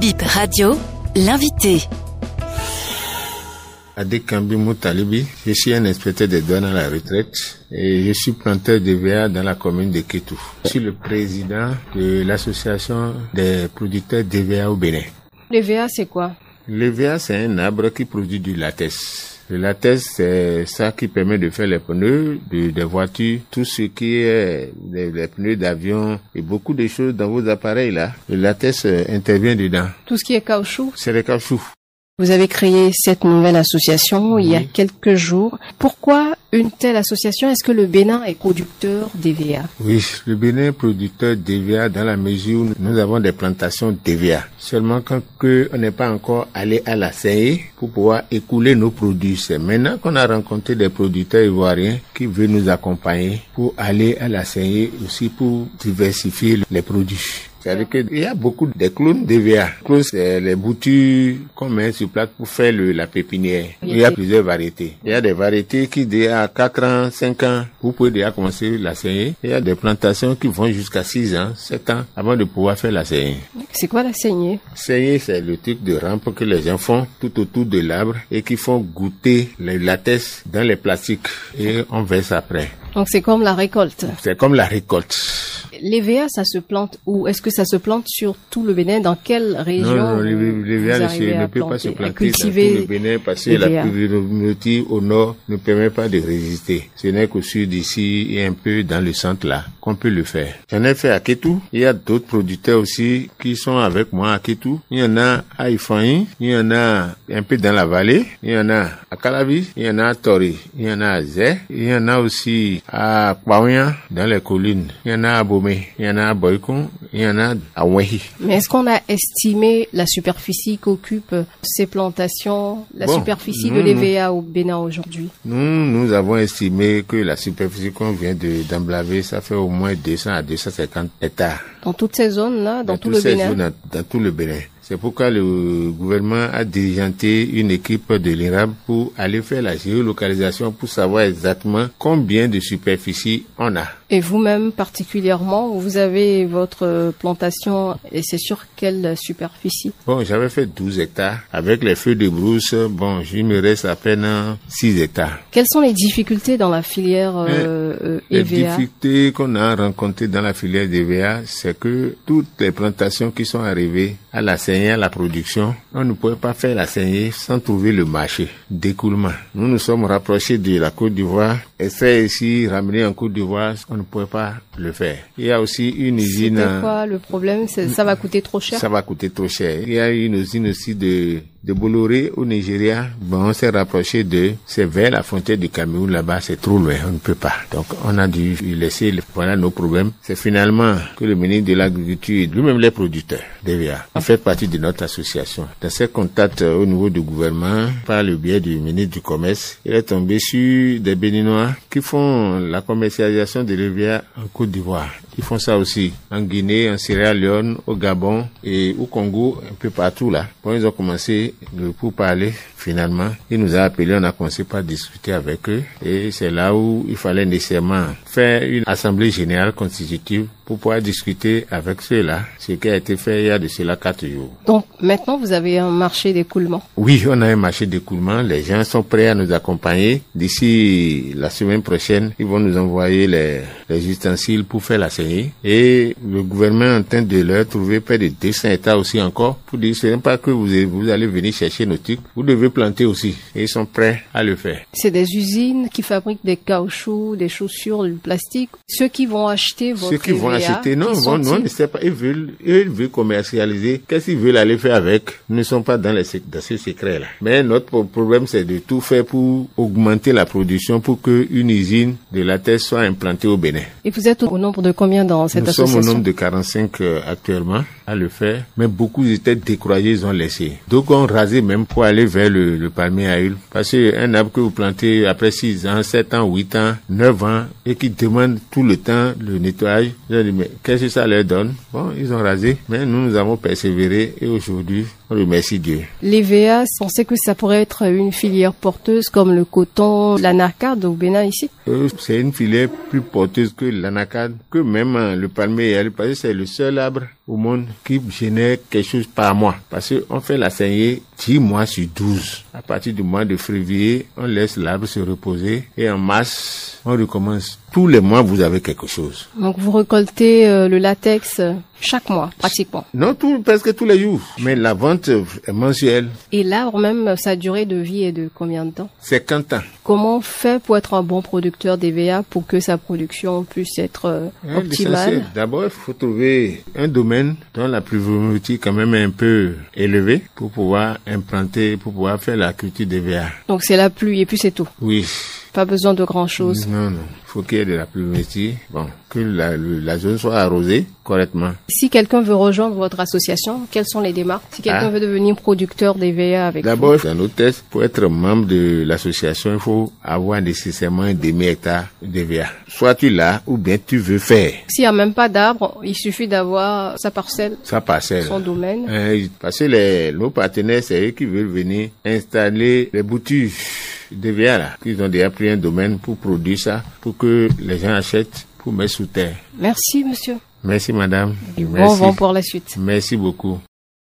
Bip Radio, l'invité. Adekambi Moutalibi, je suis un inspecteur des douanes à la retraite et je suis planteur de VA dans la commune de Kétou. Je suis le président de l'association des producteurs de VA au Bénin. Le VA, c'est quoi? Le VA, c'est un arbre qui produit du latex. Le latex, c'est ça qui permet de faire les pneus de, des voitures, tout ce qui est les, les pneus d'avion et beaucoup de choses dans vos appareils là. Le latex euh, intervient dedans. Tout ce qui est caoutchouc. C'est le caoutchouc. Vous avez créé cette nouvelle association il y a quelques jours. Pourquoi une telle association Est-ce que le Bénin est producteur d'EVA Oui, le Bénin est producteur d'EVA dans la mesure où nous avons des plantations d'EVA. Seulement quand on n'est pas encore allé à la CE pour pouvoir écouler nos produits. C'est maintenant qu'on a rencontré des producteurs ivoiriens qui veulent nous accompagner pour aller à la CE aussi pour diversifier les produits. C'est-à-dire qu'il y a beaucoup de clones d'EVA. Clones, c'est les boutures qu'on met sur place pour faire le- la pépinière. Il y a plusieurs variétés. Il y a des variétés qui, déjà à 4 ans, 5 ans, vous pouvez déjà commencer la saignée. Il y a des plantations qui vont jusqu'à 6 ans, 7 ans, avant de pouvoir faire la saignée. C'est quoi la saignée Saignée, c'est le truc de rampe que les gens font tout autour de l'arbre et qui font goûter les latex dans les plastiques et on verse après. Donc c'est comme la récolte. C'est comme la récolte. L'EVA, ça se plante où? Est-ce que ça se plante sur tout le Bénin? Dans quelle région Non, non, vous- le, le vous VA ne, peut pas se planter dans tout le Bénin parce que la pluviométrie au nord ne permet pas de résister. Ce n'est qu'au sud ici et un peu dans le centre là qu'on peut le faire. J'en ai fait à Ketou. Il y a d'autres producteurs aussi qui sont avec moi à Ketou. Il y en a à Ifanyi, il y en a un peu dans la vallée, il y en a à Calabi, il y en a à Tori, il y en a à Zé, il y en a aussi à Kwaouya dans les collines, il y en a à Il y en a à Boykoun, il y en a à Wehi. Mais est-ce qu'on a estimé la superficie qu'occupent ces plantations, la Bon, superficie de l'EVA au Bénin aujourd'hui? Nous, nous avons estimé que la superficie qu'on vient de d'emblaver, ça fait au moins 200 à 250 hectares. Dans toutes ces zones-là, dans, tout le Bénin? zones, dans, dans tout le Bénin. C'est pourquoi le gouvernement a dirigeanté une équipe de l'IRAB pour aller faire la géolocalisation pour savoir exactement combien de superficie on a. Et vous-même particulièrement, vous avez votre plantation et c'est sur quelle superficie? Bon, j'avais fait 12 hectares. Avec les feux de brousse, bon, il me reste à peine 6 hectares. Quelles sont les difficultés dans la filière euh, euh, Les EVA difficultés qu'on a rencontrées dans la filière d'EVA, c'est que toutes les plantations qui sont arrivées à la saignée, à la production, on ne pouvait pas faire la saignée sans trouver le marché d'écoulement. Nous nous sommes rapprochés de la Côte d'Ivoire et faire ici, ramener en Côte d'Ivoire, on ne pouvait pas le faire. Il y a aussi une usine... C'était quoi le problème C'est- Ça va coûter trop cher Ça va coûter trop cher. Il y a une usine aussi de, de Bolloré au Nigeria. Bon, on s'est rapproché de, c'est vers la frontière du Cameroun là-bas, c'est trop loin, on ne peut pas. Donc, on a dû laisser, voilà nos problèmes. C'est finalement que le ministre de l'Agriculture, lui-même les producteurs, DVA, il fait partie de notre association. Dans ses contacts euh, au niveau du gouvernement, par le biais du ministre du Commerce, il est tombé sur des Béninois qui font la commercialisation de l'EVA en Côte d'Ivoire. Ils font ça aussi en Guinée, en Sierra Leone, au Gabon et au Congo, un peu partout là. Bon, ils ont commencé le pourparler finalement. Il nous a appelés, on a commencé par discuter avec eux et c'est là où il fallait nécessairement faire une assemblée générale constitutive pour pouvoir discuter avec ceux-là, ce qui a été fait il y a de cela quatre jours. Donc maintenant, vous avez un marché d'écoulement. Oui, on a un marché d'écoulement. Les gens sont prêts à nous accompagner. D'ici la semaine prochaine, ils vont nous envoyer les, les ustensiles pour faire la saignée. Et le gouvernement est en train de leur trouver près de 200 hectares aussi encore pour dire ce n'est pas que vous, vous allez venir chercher nos trucs. Vous devez planter aussi. Et ils sont prêts à le faire. C'est des usines qui fabriquent des caoutchoucs, des chaussures, du plastique. Ceux qui vont acheter votre Ceux qui vont EVA, acheter, non, bon, non, ne pas. Ils veulent, ils veulent commercialiser. Qu'est-ce qu'ils veulent aller faire avec? Nous ne sommes pas dans, les, dans ce secret-là. Mais notre pro- problème, c'est de tout faire pour augmenter la production pour qu'une usine de la terre soit implantée au Bénin. Et vous êtes au nombre de combien dans cette Nous sommes au association nombre de 45 euh, actuellement à le faire, mais beaucoup étaient découragés, ils ont laissé. Donc on rasé même pour aller vers le, le palmier à huile. Parce qu'un arbre que vous plantez après 6 ans, 7 ans, 8 ans, 9 ans, et qui demande tout le temps le nettoyage, ont dit, mais qu'est-ce que ça leur donne? Bon, ils ont rasé, mais nous, nous avons persévéré, et aujourd'hui, remercie Dieu. L'EVA, on sait que ça pourrait être une filière porteuse comme le coton, l'anacard au Bénin ici. Euh, C'est une filière plus porteuse que l'anacade, que même euh, le palmier. Parce que c'est le seul arbre au monde qui génère quelque chose par mois. Parce qu'on fait la saignée 10 mois sur 12. À partir du mois de février, on laisse l'arbre se reposer. Et en mars, on recommence. Tous les mois, vous avez quelque chose. Donc vous récoltez euh, le latex euh, chaque mois, pratiquement. Non, tout, presque tous les jours. Mais la vente est mensuelle. Et l'arbre même, sa durée de vie est de combien de temps? 50 ans. Comment on fait pour être un bon producteur d'EVA pour que sa production puisse être euh, optimale? D'abord, il faut trouver un domaine dont la pluviométrie quand même est un peu élevée pour pouvoir implanter, pour pouvoir faire la culture des VA. Donc c'est la pluie et puis c'est tout. Oui. Pas besoin de grand chose. Non, non. Il faut qu'il y ait de la pluviométrie. Bon, que la, zone soit arrosée correctement. Si quelqu'un veut rejoindre votre association, quelles sont les démarches? Si quelqu'un Ah. veut devenir producteur d'EVA avec vous D'abord, dans nos tests, pour être membre de l'association, il faut avoir nécessairement un demi-hectare de VA. Soit tu l'as, ou bien tu veux faire S'il n'y a même pas d'arbre, il suffit d'avoir sa parcelle, sa parcelle. son domaine. Euh, parce que les, nos partenaires, c'est eux qui veulent venir installer les boutures de VA là. Ils ont déjà pris un domaine pour produire ça, pour que les gens achètent, pour mettre sous terre. Merci monsieur. Merci madame. Bon Merci. vent pour la suite. Merci beaucoup.